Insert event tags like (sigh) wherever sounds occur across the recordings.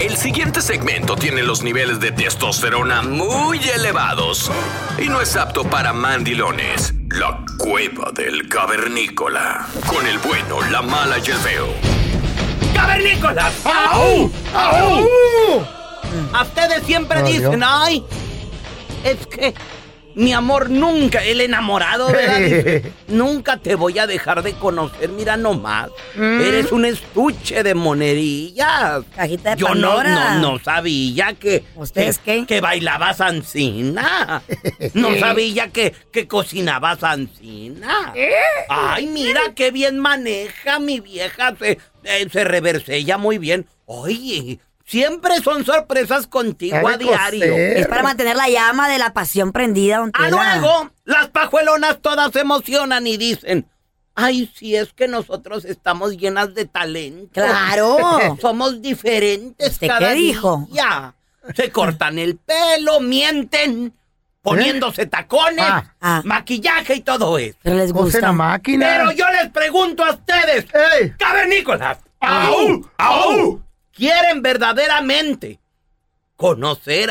El siguiente segmento tiene los niveles de testosterona muy elevados y no es apto para mandilones. La cueva del cavernícola. Con el bueno, la mala y el feo. ¡Cavernícolas! ¡Au! ¡Au! A ustedes siempre dicen, ay, es que mi amor nunca, el enamorado, ¿verdad? (laughs) Dice, nunca te voy a dejar de conocer, mira nomás. Mm. Eres un estuche de monedillas. Cajita de Yo no, no, no sabía que, ¿Ustedes que, qué? que bailabas ancina. No (laughs) sabía que, que cocinabas ancina. Ay, mira qué bien maneja mi vieja. Se, eh, se reversella muy bien. Oye, siempre son sorpresas contigo a diario. coser. Es para mantener la llama de la pasión prendida, don A. Ah, luego, las pajuelonas todas se emocionan y dicen, ay, si es que nosotros estamos llenas de talento. Claro. (laughs) Somos diferentes ¿Usted cada qué dijo? día. Se cortan el pelo, mienten, poniéndose tacones, Ah, ah. maquillaje y todo eso. Pero les Usa la gusta. máquina. Pero yo les pregunto a ustedes, ¡Ey! cavernícolas, ¡au! ¡au! ¿Quieren verdaderamente conocer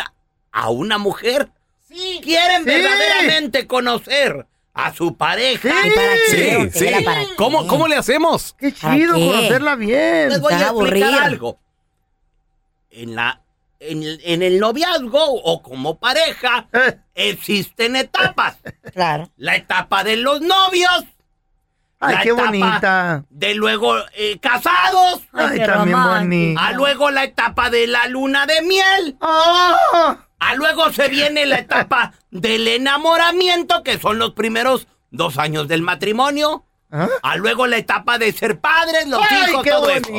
a una mujer? Sí. ¿Quieren Sí. verdaderamente conocer a su pareja? Sí. ¿Y para qué, Sí, para qué? ¿Cómo, ¿Cómo le hacemos? ¡Qué ¿Para chido qué? conocerla bien! Les voy a Está explicar aburrido. algo. En la en el, en el noviazgo o como pareja Eh. existen etapas. Claro. La etapa de los novios. ¡Ay, la qué etapa bonita! De luego eh, casados. ¡Ay, también bonita! A luego la etapa de la luna de miel. ¡Ah! A luego se viene la etapa del enamoramiento, que son los primeros dos años del matrimonio. ¿Ah? A luego la etapa de ser padres, los ¡Ay, hijos, qué todo eso.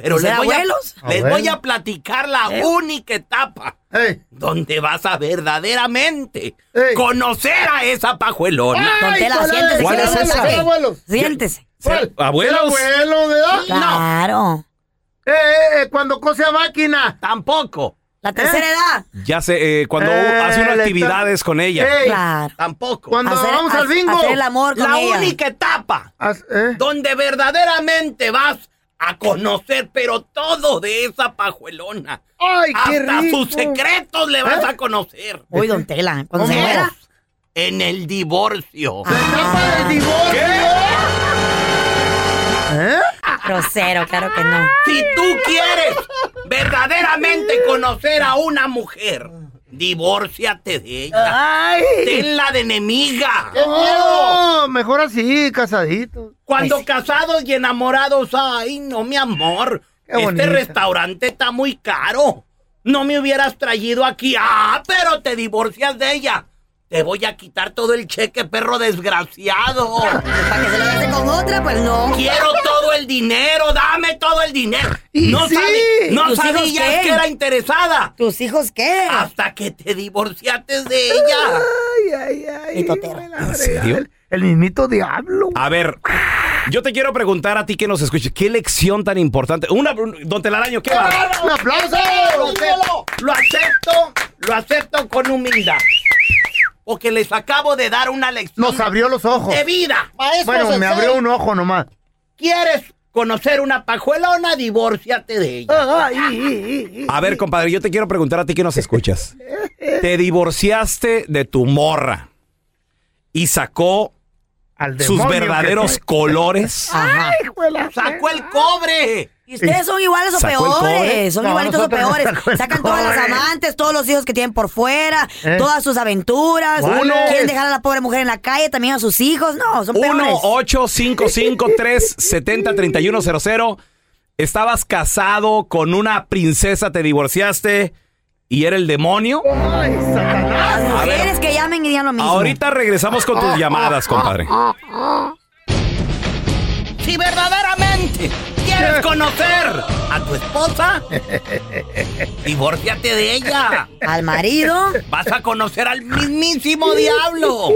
Pero ¿Y ser les voy, a, abuelos? les Abuelos. voy a platicar la ¿Eh? única etapa ¡Ey! donde vas a verdaderamente Ey. conocer a esa pajuelona. ¡Ay, cuál siéntese. ¿Cuál es esa? gusta. ¿Ser abuelos? Siéntese. ¿Cuál? ¿Abuelos? ¿Ser abuelo, verdad? Claro. Eh, eh, eh, cuando cose a máquina. Tampoco, La tercera edad. Ya sé, eh, cuando Eh, hace unas actividades con ella. Claro. tampoco. Cuando Hacer- vamos al bingo. Hacer el amor con La ella. única etapa eh. donde verdaderamente vas a conocer, pero todo de esa pajuelona. ¡Ay, qué Hasta rico! sus secretos le vas ¿Eh? a conocer. Uy, don Tela. Cuando se. En el divorcio. ¡La etapa del divorcio! ¿Eh? Grosero, claro que no. Si tú quieres verdaderamente conocer a una mujer, divórciate de ella. ¡Ay! Tenla de enemiga. ¡Qué miedo! Mejor así, casadito. Cuando casados y enamorados, ay, no, mi amor. Qué este bonita. restaurante está muy caro. No me hubieras traído aquí. Ah, pero te divorcias de ella. Te voy a quitar todo el cheque, perro desgraciado. Para que se lo hace con otra, pues no. Quiero todo el dinero, dame todo el dinero. Y no sí. sabi- no ¿Tus hijos sabías qué? que era interesada. ¿Tus hijos qué? Hasta que te divorciaste de ella. Ay, ay, ay. Y totera. ¿En serio? El, el mismito diablo. A ver, yo te quiero preguntar a ti que nos escuches, ¿qué lección tan importante? Una, don Telaraño, ¿qué va? ¡Un aplauso! Lo acepto, lo acepto, lo acepto con humildad. Porque les acabo de dar una lección Nos abrió los ojos. de vida. Bueno, me abrió un ojo nomás. ¿Quieres conocer una pajuelona? Divórciate de ella. Ay, ay, ay, A ver, compadre, yo te quiero preguntar a ti que nos escuchas. Te divorciaste de tu morra y sacó al sus verdaderos (laughs) colores. Ajá. ¡Sacó el cobre! ¿Y ustedes son iguales o peores? Son No, igualitos o peores. Sacan todas las amantes, todos los hijos que tienen por fuera, ¿Eh? todas sus aventuras. ¿Cuáles? Quieren dejar a la pobre mujer en la calle, también a sus hijos. No, son peores. 1-855-370-3100. Estabas casado con una princesa, te divorciaste y era el demonio. Ay, Satanás. Las A ver. mujeres que llamen y digan lo mismo. Ahorita regresamos con tus llamadas, compadre. (laughs) Si verdaderamente quieres (laughs) conocer a tu esposa, (laughs) divórciate de ella. Al marido, Vas a conocer al mismísimo diablo.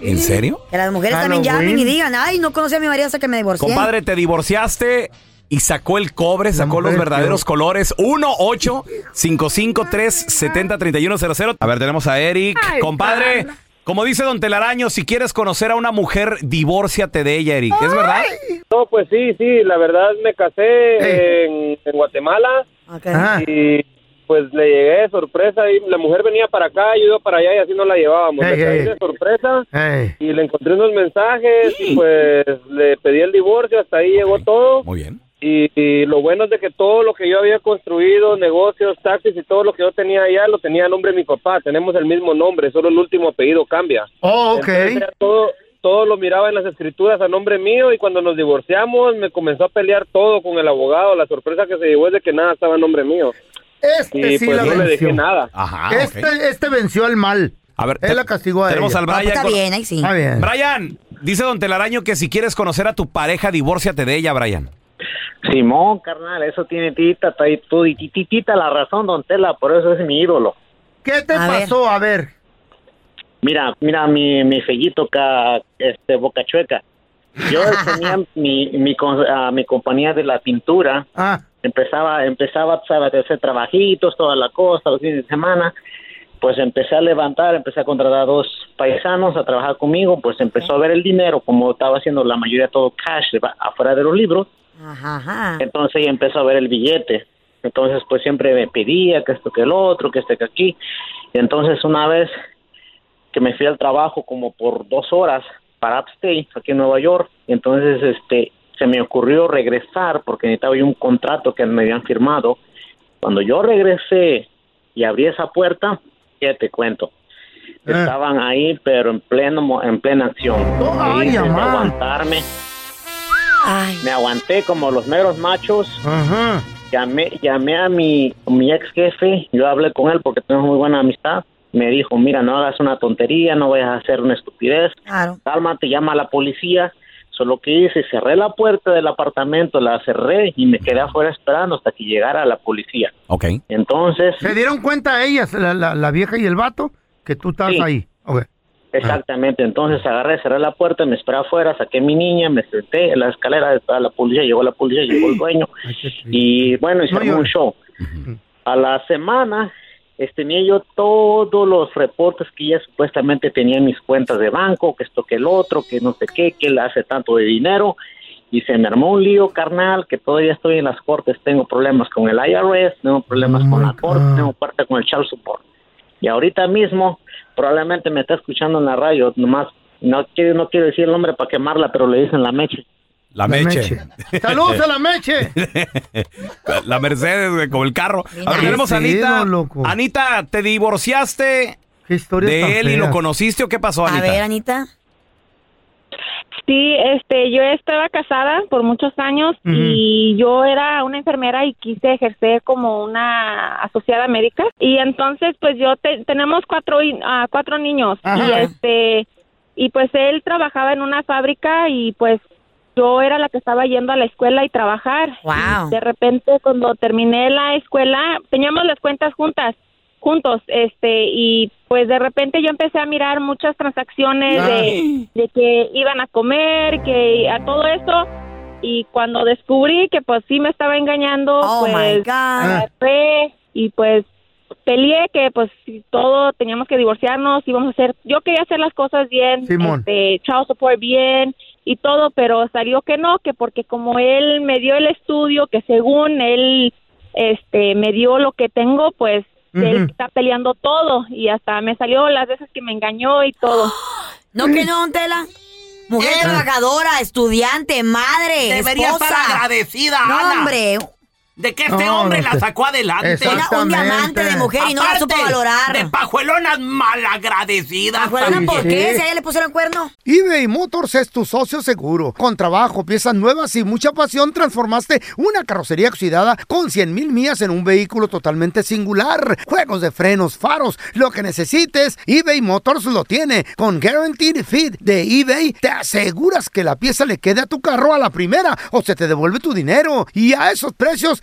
¿En serio? que las mujeres Halloween. también llamen y digan, ay, no conocí a mi marido hasta que me divorcié. Compadre, te divorciaste y sacó el cobre, sacó los verdaderos colores. 1-855-370-3100. A ver, tenemos a Eric. Compadre, como dice Don Telaraño, si quieres conocer a una mujer, divórciate de ella, Eric. ¿Es verdad? No, pues sí, sí, la verdad me casé en, en Guatemala Ok. Ajá. y pues le llegué de sorpresa y la mujer venía para acá, yo iba para allá y así no la llevábamos. Ey, le caí ey. de sorpresa Ey. y le encontré unos mensajes y pues le pedí el divorcio, hasta ahí llegó todo. Muy bien. Y, y lo bueno es de que todo lo que yo había construido, negocios, taxis y todo lo que yo tenía allá, lo tenía a nombre de mi papá. Tenemos el mismo nombre, solo el último apellido cambia. Oh, ok. Entonces, todo, todo lo miraba en las escrituras a nombre mío y cuando nos divorciamos me comenzó a pelear todo con el abogado. La sorpresa que se llevó es de que nada estaba a nombre mío. Este Y sí pues la no le dejé nada. Ajá. Este, este venció al mal. A ver, Él te- la castigó a tenemos ella. al Ah, pues Brian. está bien, ahí sí. Está bien. Brian, dice Don Telaraño que si quieres conocer a tu pareja, divórciate de ella, Brian. Simón, carnal, eso tiene tita, tú y titita la razón, don Tela, por eso es mi ídolo. ¿Qué te A ver. pasó? A ver. Mira, mira mi, mi fellito ca, este, boca chueca. Yo (laughs) tenía mi, mi, con- ah, mi compañía de la pintura, Ah, empezaba, empezaba, sabes, a hacer trabajitos, toda la cosa, los fines de semana, pues empecé a levantar, empecé a contratar a dos paisanos a trabajar conmigo, pues empezó a ver el dinero, como estaba haciendo la mayoría todo cash afuera de los libros, Ajá, ajá. entonces ella empezó a ver el billete. Entonces, pues siempre me pedía que esto, que el otro, que este, que aquí. Y entonces, una vez que me fui al trabajo como por dos horas para Upstate, aquí en Nueva York, y entonces este se me ocurrió regresar porque necesitaba yo un contrato que me habían firmado. Cuando yo regresé y abrí esa puerta, ya te cuento. Eh. Estaban ahí, pero en pleno en plena acción. Ay, ¿Qué hice? amá. aguantarme. Ay, Me aguanté como los meros machos ajá. llamé, llamé a mi, mi ex jefe, yo hablé con él porque tenemos muy buena amistad. Me dijo, mira, no hagas una tontería, no vayas a hacer una estupidez, claro. cálmate, llama a la policía. Solo que hice, cerré la puerta del apartamento, la cerré y me quedé afuera esperando hasta que llegara la policía. Ok. Entonces, ¿Se dieron cuenta ellas, la, la, la vieja y el vato, que tú estabas Sí. ahí? Ok. Exactamente, entonces agarré, cerré la puerta, me esperé afuera, saqué a mi niña, me senté en la escalera, estaba la policía, llegó la policía, llegó el dueño. (clears throat) Y bueno, se No armó un show. A la semana este, tenía yo todos los reportes que ella supuestamente tenía en mis cuentas de banco, que esto, que el otro, que no sé qué, que él hace tanto de dinero. Y se me armó un lío, carnal, que todavía estoy en las cortes. Tengo problemas con el IRS, tengo problemas Oh con la corte, God. tengo parte con el child support. Y ahorita mismo, probablemente me está escuchando en la radio, nomás, no quiero, no quiero decir el nombre para quemarla, pero le dicen la meche. La, La meche. (laughs) ¡Saludos a la meche! (laughs) la Mercedes, como el carro. A ver, tenemos a Anita. loco. Anita, ¿te divorciaste ¿Qué historia tan de él y lo conociste o qué pasó, A Anita? ver, Anita. Sí, este, yo estaba casada por muchos años y yo era una enfermera y quise ejercer como una asociada médica y entonces pues yo te- tenemos cuatro ah, cuatro niños y este y pues él trabajaba en una fábrica y pues yo era la que estaba yendo a la escuela y trabajar. Wow. Y de repente cuando terminé la escuela teníamos las cuentas juntas juntos este y pues de repente yo empecé a mirar muchas transacciones de, de que iban a comer que a todo eso y cuando descubrí que pues sí me estaba engañando Oh, pues God. agarré y pues peleé que pues si todo teníamos que divorciarnos íbamos a hacer yo quería hacer las cosas bien Simón. este child support bien y todo pero salió que no que porque como él me dio el estudio que según él este me dio lo que tengo pues él está peleando todo y hasta me salió las veces que me engañó y todo (gasps) No que no, don Tela. Mujer trabajadora, estudiante, madre, Debería esposa. estar agradecida, No, Ana. hombre. De que este No, hombre la sé. sacó adelante. Una- un diamante de mujer y no la supo valorar. De pajuelonas malagradecidas. ¿Pajuelona por qué? Si a ella le pusieron cuerno. eBay Motors es tu socio seguro. Con trabajo, piezas nuevas y mucha pasión, transformaste una carrocería oxidada con 100 mil millas en un vehículo totalmente singular. Juegos de frenos, faros, lo que necesites, eBay Motors lo tiene. Con Guaranteed Fit de eBay, te aseguras que la pieza le quede a tu carro a la primera o se te devuelve tu dinero. Y a esos precios,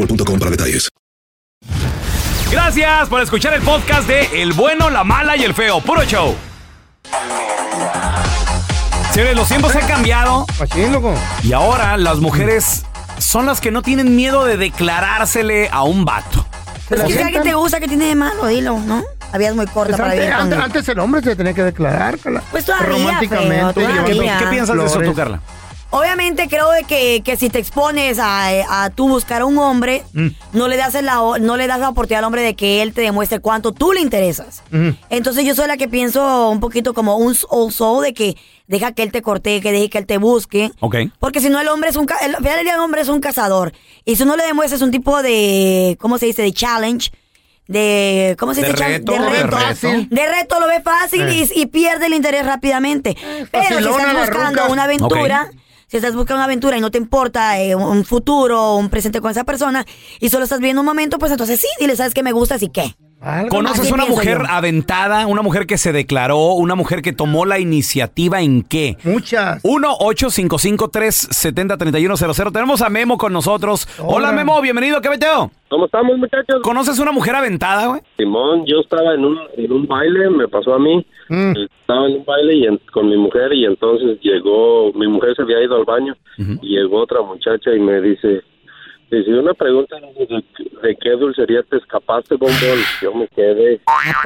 boostmobile.com para detalles. Gracias por escuchar el podcast de El bueno, la mala y el feo. Puro show. Señores, los tiempos han cambiado. Y ahora las mujeres son las que no tienen miedo de declarársele a un vato. Pero si alguien te gusta, que tiene de malo? Dilo, ¿no? Es muy corta Pues para antes, vivir con antes- antes el hombre se tenía que declarar, Carla. Pues todavía, Románticamente. feo, todavía. llevando ¿Qué piensas de eso tú. Carla? Obviamente creo de que, que si te expones a, a tú buscar a un hombre, Mm. no le das la no le das la oportunidad al hombre de que él te demuestre cuánto tú le interesas. Entonces yo soy la que pienso un poquito como un old soul de que deja que él te corte, que deje que él te busque. Porque si no el hombre es un el, el hombre es un cazador y si no le demuestras un tipo de ¿cómo se dice? de challenge de ¿cómo se De dice? Chal- reto, de de reto, de reto lo ve fácil Eh. y, y pierde el interés rápidamente. Pero si estás buscando una aventura. Si estás buscando una aventura y no te importa eh, un futuro, un presente con esa persona y solo estás viendo un momento, pues entonces sí, dile, ¿sabes qué me gustas y qué? ¿Conoces una mujer yo. aventada, una mujer que se declaró, una mujer que tomó la iniciativa en qué? Muchas. 1-855-370-3100. Tenemos a Memo con nosotros. Hola, Hola. Memo, bienvenido, ¿qué meteo? ¿Cómo estamos, muchachos? ¿Conoces una mujer aventada, güey? Simón, yo estaba en un, en un baile, me pasó a mí. Estaba en un baile y en- con mi mujer y entonces llegó, mi mujer se había ido al baño y llegó otra muchacha y me dice, dice, una pregunta, ¿de, de qué dulcería te escapaste, bombón? Yo me quedé,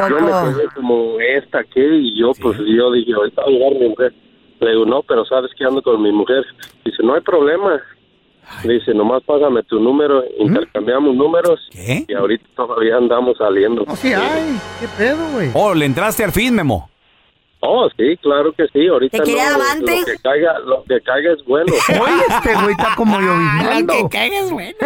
yo me quedé como, ¿esta qué? Y yo, pues yo dije, ahorita va a llegar mi mujer. Le digo, no, pero sabes que ando con mi mujer. Dice, no hay problema. Dice, nomás págame tu número, intercambiamos números y ahorita todavía andamos saliendo. Sí, ay, qué pedo, güey. Oh, le entraste al fin, Memo. Oh, sí, claro que sí. Ahorita ¿Te amante? lo que caiga, lo que caiga es bueno. (laughs) Oye, este güey está como lloviznando. que caigas, bueno.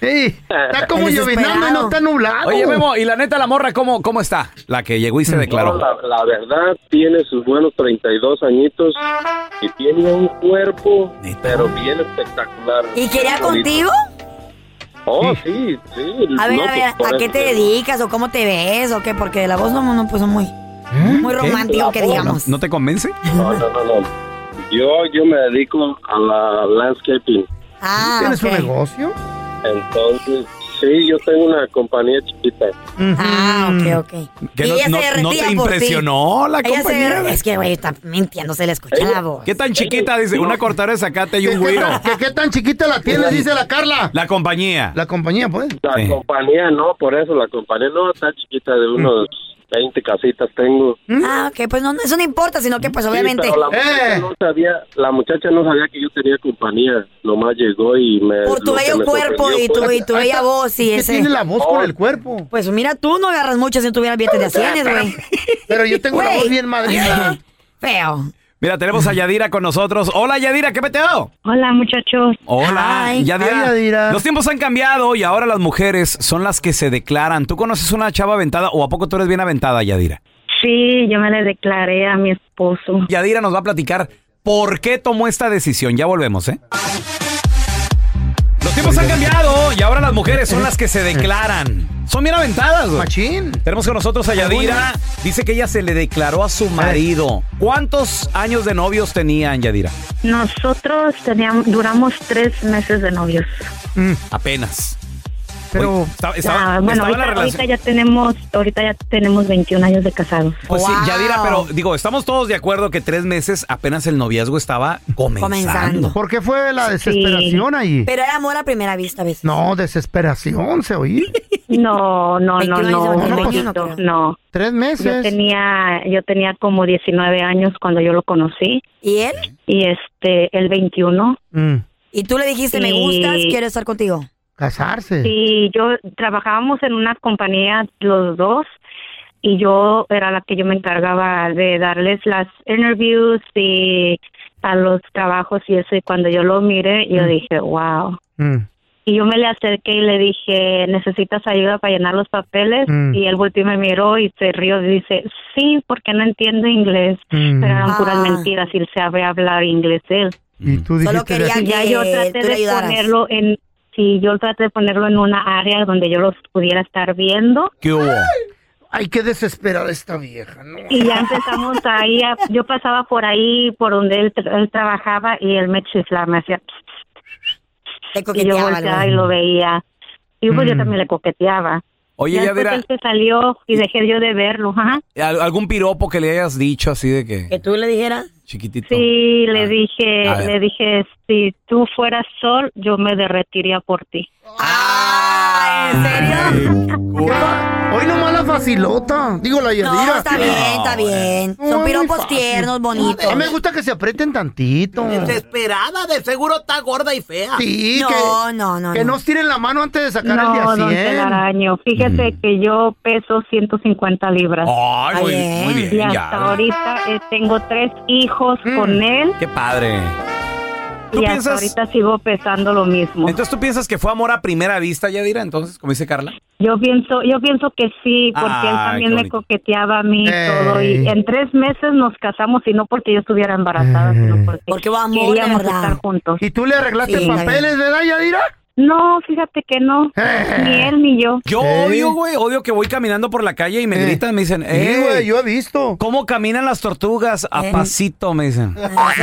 Sí, está como lloviznando y no está nublado. Oye, Memo, y la neta, la morra, ¿cómo, cómo está? La que llegó y se declaró. No, la, la verdad, tiene sus buenos 32 añitos y tiene un cuerpo, pero bien espectacular. ¿Y quería Bonito. contigo? Oh, sí, sí. A ver, no, a ver, ¿a qué te dedicas o cómo te ves o qué? Porque la voz no, no pues, muy, muy romántico que La voz, digamos. ¿No te convence? (laughs) No, no, no, no. Yo, yo me dedico a la landscaping. Ah, ¿Tienes ok. un negocio? Entonces, Sí, yo tengo una compañía chiquita. Ah, ok, ok. Que Y no, ella no- se no te ti. impresionó la Ella se compañía. der- Es que, güey, está mintiendo, se le escucha la voz. ¿Qué tan chiquita? Dice, una cortadora de zacate y un ¿Qué, güiro. qué- qué tan chiquita la tienes? Dice la Carla. La compañía. La compañía, pues. La Sí. compañía no, por eso la compañía no está chiquita, de unos 20 casitas tengo. Ah, ok, pues no, eso no importa, sino que pues Sí, obviamente... pero la muchacha Eh. no sabía, la muchacha no sabía que yo tenía compañía, nomás llegó y me Por tu bello cuerpo y tu, y tu bella voz y ¿Qué ese... tiene la voz con el cuerpo? Pues mira, tú no agarras mucho si no tuvieras billetes de acciones, güey. Pero yo (laughs) tengo la Güey. voz bien madrina. (laughs) Feo. Mira, tenemos a Yadira con nosotros. Hola, Yadira, ¿qué peteo? Hola, muchachos. Hola, Ay. Yadira. Yadira. Los tiempos han cambiado y ahora las mujeres son las que se declaran. ¿Tú conoces una chava aventada o a poco tú eres bien aventada, Yadira? Sí, yo me le declaré a mi esposo. Yadira nos va a platicar por qué tomó esta decisión. Ya volvemos, ¿eh? Los tiempos han cambiado y ahora las mujeres son las que se declaran. Son bien aventadas, güey. Machín. Tenemos con nosotros a Yadira. Dice que ella se le declaró a su marido. ¿Cuántos años de novios tenían, Yadira? Nosotros teníamos, duramos tres meses de novios. Apenas. Pero, Oye, estaba- Ya, estaba- bueno, estaba ahorita, la relación. ahorita ya tenemos, ahorita ya tenemos 21 años de casados. Pues sí, Wow. Yadira, pero digo, estamos todos de acuerdo que tres meses apenas el noviazgo estaba comenzando. Comenzando. ¿por qué fue la desesperación ahí? Pero era amor a primera vista a veces. No, desesperación, se oí. No, no, no, 21 años de no, no. Tres Yo meses. tenía, yo tenía como 19 años cuando yo lo conocí ¿Y él? y este, el 21. Mm, ¿Y tú le dijiste, me Sí. gustas, quiero estar contigo? Casarse. Y yo trabajábamos en una compañía los dos y yo era la que yo me encargaba de darles las interviews y a los trabajos y eso y cuando yo lo miré yo dije wow Mm. y yo me le acerqué y le dije necesitas ayuda para llenar los papeles Mm. y él volteó y me miró y se rió y dice sí porque no entiendo inglés Mm. pero eran puras Ah. mentiras y él sabe hablar inglés él Y tú Solo dijiste, quería y ya yo que traté de ayudaras. ponerlo en si yo traté de ponerlo en una área donde yo los pudiera estar viendo ¿Qué hubo? ay, qué desesperada esta vieja, ¿no? y ya empezamos ahí a- yo pasaba por ahí por donde él, él trabajaba y él me chiflaba me hacía Te y yo volteaba y lo veía y pues yo Mm. también le coqueteaba Oye, ya Yadira, él se salió y dejé yo de verlo ajá. ¿al- ¿algún piropo que le hayas dicho así de que ¿Que tú le dijeras? chiquitito? sí le Ah, dije le dije si tú fueras sol yo me derretiría por ti. Ah, ¿en serio? Hoy nomás la facilota. Digo, la Yadira. No, está bien, está bien. No, Son piropos tiernos, bonitos. A mí me gusta que se aprieten tantito. Desesperada, de seguro está gorda y fea. Sí, No, que, no, no, que no. nos tiren la mano antes de sacar no, el don día 100. Telaraño, fíjese que yo peso 150 libras. Ay, muy, Ay, muy Y bien, hasta ya. ahorita eh, tengo tres hijos Mm. con él Qué padre. ¿Tú y hasta piensas- ahorita sigo pesando lo mismo. Entonces tú piensas que fue amor a primera vista, Yadira, entonces, como dice Carla. Yo pienso, yo pienso que sí, porque él también me coqueteaba a mí y todo. Y en tres meses nos casamos y no porque yo estuviera embarazada, sino porque, de queríamos estar juntos. ¿Y tú le arreglaste Sí, papeles, verdad, Yadira? No, fíjate que no, Eh. (laughs) ni él ni yo. Yo ¿Eh? odio, güey, odio que voy caminando por la calle y me Eh. gritan, me dicen, eh, güey, yo he visto. ¿cómo caminan las tortugas? A Eh. pasito, me dicen. Sí.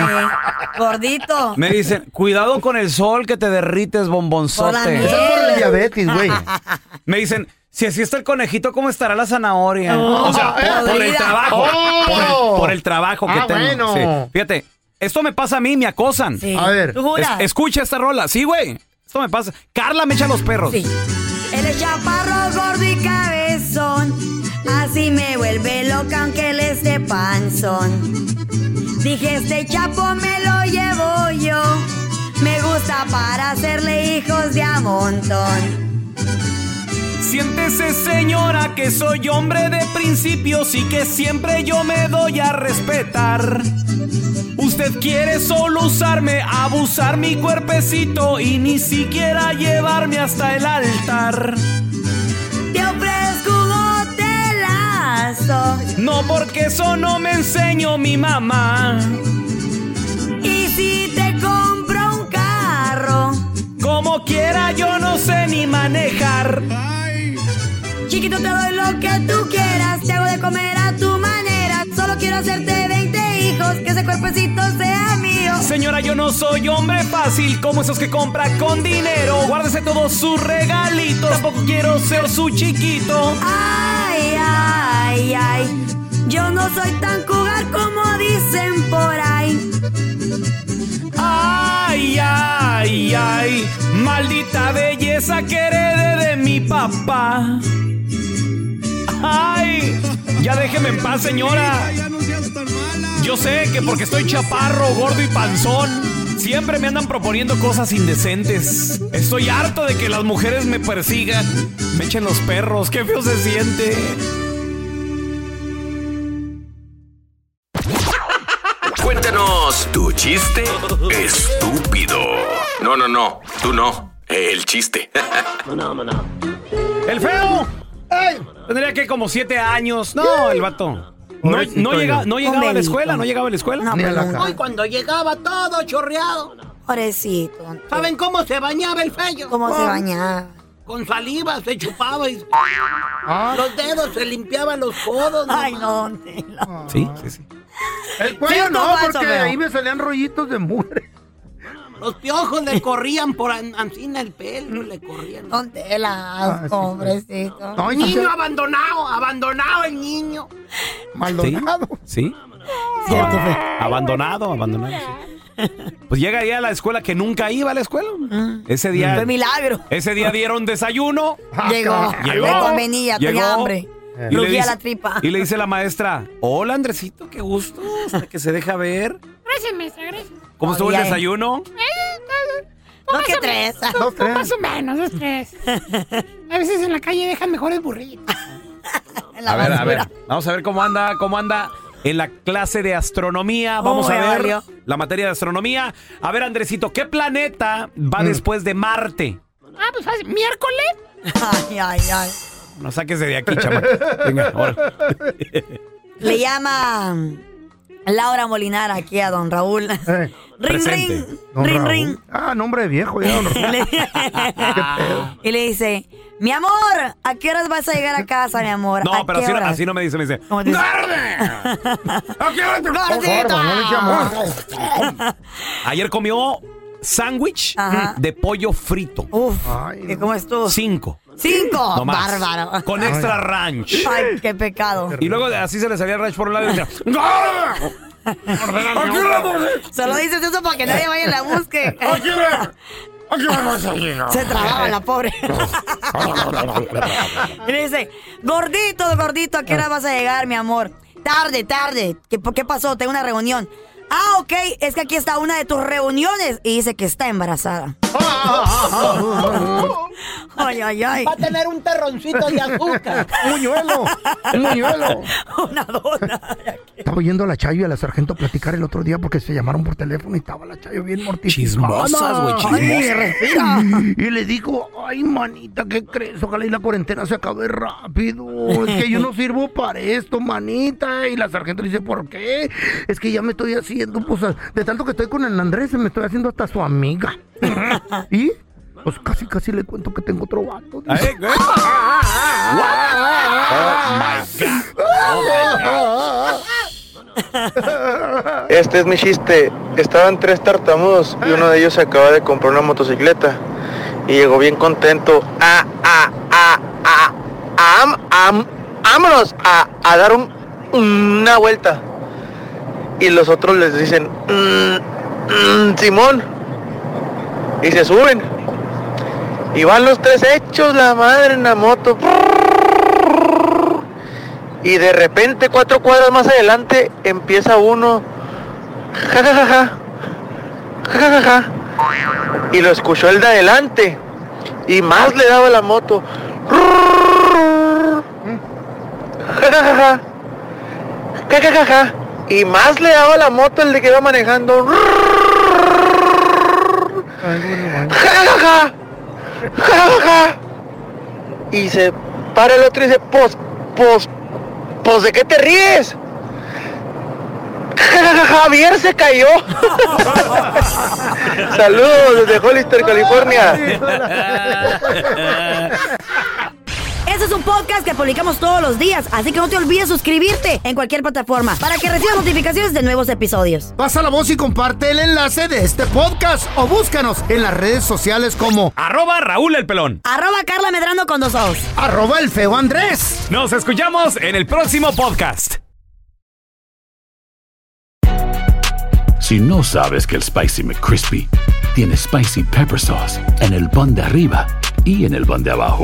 Gordito. Me dicen, cuidado con el sol que te derrites, Por la bombonzote. Eso es por el diabetes, güey. (laughs) Me dicen, si así está el conejito, ¿cómo estará la zanahoria? Oh. o sea, por, por el trabajo. Oh. Por, el, por el trabajo que Ah, tengo. bueno. Sí. Fíjate, esto me pasa a mí, me acosan. Sí. A ver. ¿Tú juras? Es- escucha esta rola. Sí, güey. Esto me pasa. Carla me echa los perros. Sí. Él es chaparro, gordo y cabezón. Así me vuelve loca aunque él esté panzón. Dije, este chapo me lo llevo yo. Me gusta para hacerle hijos de a montón. Siéntese, señora, que soy hombre de principios y que siempre yo me doy a respetar. Usted quiere solo usarme, abusar mi cuerpecito y ni siquiera llevarme hasta el altar. Te ofrezco un hotelazo. No porque eso no me enseñó mi mamá. Y si te compro un carro. Como quiera yo no sé ni manejar. Chiquito, te doy lo que tú quieras. Te hago de comer a tu manera. Solo quiero hacerte 20 hijos. Que ese cuerpecito sea mío. Señora, yo no soy hombre fácil como esos que compra con dinero. Guárdese todos sus regalitos. Tampoco quiero ser su chiquito. Ay, ay, ay. Yo no soy tan jugar como dicen por ahí. Ay, ay, ay. Maldita belleza que heredé de mi papá. Ay, ya déjeme en paz, señora. Yo sé que porque estoy chaparro, gordo y panzón, siempre me andan proponiendo cosas indecentes. Estoy harto de que las mujeres me persigan, me echen los perros, qué feo se siente. Cuéntanos tu chiste estúpido. No, no, no, tú no. El chiste. (laughs) ¡El feo! Tendría que como siete años. No, el vato. No, no, llega- no llegaba a la escuela, no llegaba a la escuela. No, pero-. Ay, cuando llegaba todo chorreado. Pobrecito. ¿Saben cómo se bañaba el fello? ¿Cómo se bañaba? Con saliva se chupaba y Ah, los dedos se limpiaban los codos. Ay, no, Tela. Sí, sí, sí. el cuello ¿Cierto no, porque feo? ahí me salían rollitos de mugre. Los piojos le corrían por encima el pelo, le corrían. Don Tela, Ah, sí, pobrecito. No, Niño se- abandonado, abandonado el niño. Maldonado. ¿Sí? Cierto, feo. Abandonado, abandonado. sí. Pues llega ahí a la escuela que nunca iba a la escuela. Ese día. Fue milagro. Ese día dieron desayuno. Ah, Llegó. Llegó. Le convenía, Llegó. tenía hambre. Y le dice- la tripa. Y le dice la maestra: Hola Andresito, qué gusto. hasta que se deja ver. Gracias, maestra, gracias. ¿Cómo estuvo el desayuno? No, que tres. Dos, tres. Más o menos, dos, tres. (laughs) A veces en la calle dejan mejores burritos. (laughs) A ver, a ver. Vamos a ver cómo anda, cómo anda en la clase de astronomía. Vamos Oh, a ya ver valió. la materia de astronomía. A ver, Andresito, ¿qué planeta va Mm. después de Marte? Ah, pues fácil. Miércoles. Ay, ay, ay. No saques de aquí, chamaco. Venga, ahora. Le llama Laura Molinar aquí a don Raúl. Eh, (laughs) Ring, ring. don Ring, Raúl. ring. Ah, nombre de viejo ya, don Raúl. (laughs) (laughs) Y le dice, mi amor, ¿a qué horas vas a llegar a casa, mi amor? ¿A No, pero qué así, no- horas?" así no me dice, me dice. ¿Cómo te favor, no le eche amor. Ayer comió sándwich de pollo frito. Uf, Ay, ¿y cómo estuvo? Cinco. Cinco. No más. Bárbaro. Con extra ranch. Ay, qué pecado. Y luego así se le salía el ranch por un lado y decía. Solo dices eso para que nadie vaya y la busque. Se trababa la pobre. (laughs) y le dice, gordito, gordito, ¿a qué hora vas a llegar, mi amor? Tarde, tarde. ¿Qué, ¿Por qué pasó? Tengo una reunión. Ah, ok, es que aquí está una de tus reuniones. Y dice que está embarazada. (laughs) Ay, ay, ay. Va a tener un terroncito de azúcar. Un muñuelo, un muñuelo. (laughs) Una dona. Estaba oyendo a la Chayo y a la Sargento platicar el otro día porque se llamaron por teléfono y estaba la Chayo bien mortificada. Chismosas, güey, chismosas. Y le digo, ay, manita, ¿qué crees? Ojalá y la cuarentena se acabe rápido. Es que yo no sirvo para esto, manita. Y la Sargento le dice, ¿por qué? Es que ya me estoy haciendo, pues, de tanto que estoy con el Andrés, me estoy haciendo hasta su amiga. (laughs) ¿Y? Pues casi, casi le cuento que tengo otro vato. Ay, güey. (laughs) Oh my God. Este es mi chiste. Estaban tres tartamudos y uno de ellos se acaba de comprar una motocicleta y llegó bien contento. Ah, ah, ah, ah, am, am, vámonos a, a dar un- una vuelta. Y los otros les dicen, "Mm, mm, Simón. Y se suben. Y van los tres hechos la madre en la moto. Y de repente, cuatro cuadras más adelante, empieza uno. Y lo escuchó el de adelante. Y más le daba la moto. Ja, ja. Y más le daba la moto el de que iba manejando. Ja, ja, ja. Ja, ja, ja. Y se para el otro y dice, pues, pues, pues, ¿de qué te ríes? Javier se cayó. (laughs) Saludos desde Hollister, California. Este es un podcast que publicamos todos los días, así que no te olvides suscribirte en cualquier plataforma para que recibas notificaciones de nuevos episodios. Pasa la voz y comparte el enlace de este podcast o búscanos en las redes sociales como Arroba Raúl el Pelón. Arroba Carla Medrano con dos ojos. arroba el feo Andrés. Nos escuchamos en el próximo podcast. Si no sabes que el Spicy McCrispy tiene Spicy Pepper Sauce en el pan de arriba y en el pan de abajo,